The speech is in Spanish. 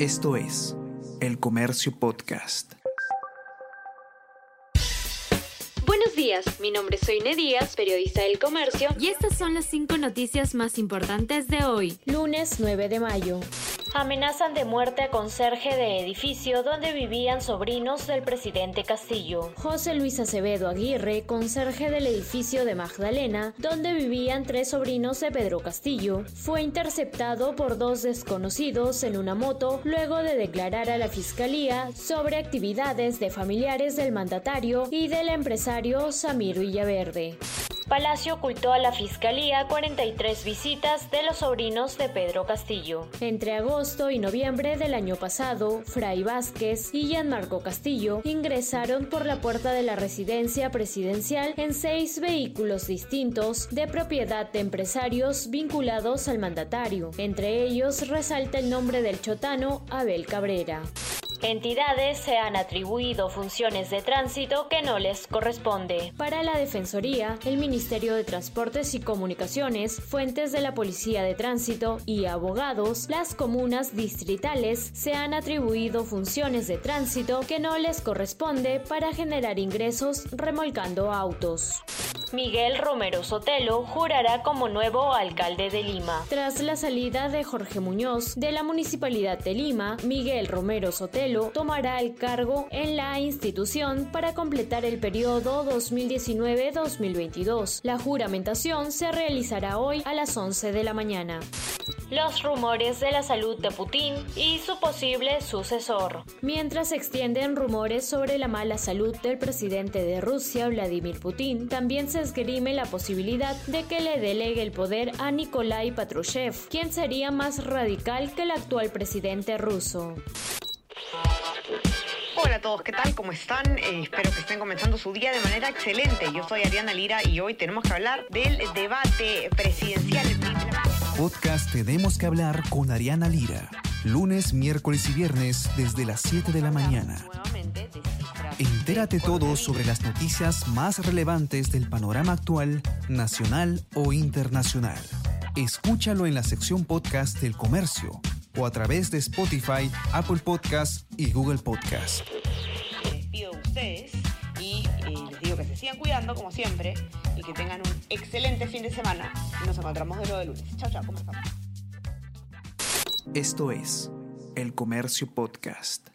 Esto es El Comercio Podcast. Buenos días, mi nombre es Soine Díaz, periodista del Comercio, y estas son las cinco noticias más importantes de hoy, lunes 9 de mayo. Amenazan de muerte a conserje de edificio donde vivían sobrinos del presidente Castillo. José Luis Acevedo Aguirre, conserje del edificio de Magdalena, donde vivían tres sobrinos de Pedro Castillo, fue interceptado por dos desconocidos en una moto luego de declarar a la fiscalía sobre actividades de familiares del mandatario y del empresario Samir Villaverde. Palacio ocultó a la Fiscalía 43 visitas de los sobrinos de Pedro Castillo. Entre agosto y noviembre del año pasado, Fray Vázquez y Gianmarco Castillo ingresaron por la puerta de la residencia presidencial en seis vehículos distintos de propiedad de empresarios vinculados al mandatario. Entre ellos resalta el nombre del chotano Abel Cabrera. Entidades se han atribuido funciones de tránsito que no les corresponde. Para la Defensoría, el Ministerio de Transportes y Comunicaciones, fuentes de la Policía de Tránsito y abogados, las comunas distritales se han atribuido funciones de tránsito que no les corresponde para generar ingresos remolcando autos. Miguel Romero Sotelo jurará como nuevo alcalde de Lima. Tras la salida de Jorge Muñoz de la Municipalidad de Lima, Miguel Romero Sotelo tomará el cargo en la institución para completar el periodo 2019-2022. La juramentación se realizará hoy a las 11 de la mañana los rumores de la salud de Putin y su posible sucesor. Mientras se extienden rumores sobre la mala salud del presidente de Rusia, Vladimir Putin, también se esgrime la posibilidad de que le delegue el poder a Nikolai Patrushev, quien sería más radical que el actual presidente ruso. Hola a todos, ¿qué tal? ¿Cómo están? Eh, espero que estén comenzando su día de manera excelente. Yo soy Ariana Lira y hoy tenemos que hablar del debate presidencial. Podcast Tenemos que hablar con Ariana Lira. Lunes, miércoles y viernes desde las 7 de la mañana. Entérate todo sobre las noticias más relevantes del panorama actual, nacional o internacional. Escúchalo en la sección podcast del comercio o a través de Spotify, Apple Podcast y Google Podcast. Les ustedes sigan cuidando como siempre y que tengan un excelente fin de semana. Nos encontramos de nuevo de lunes. Chao, chao, ¿cómo están? Esto es El Comercio Podcast.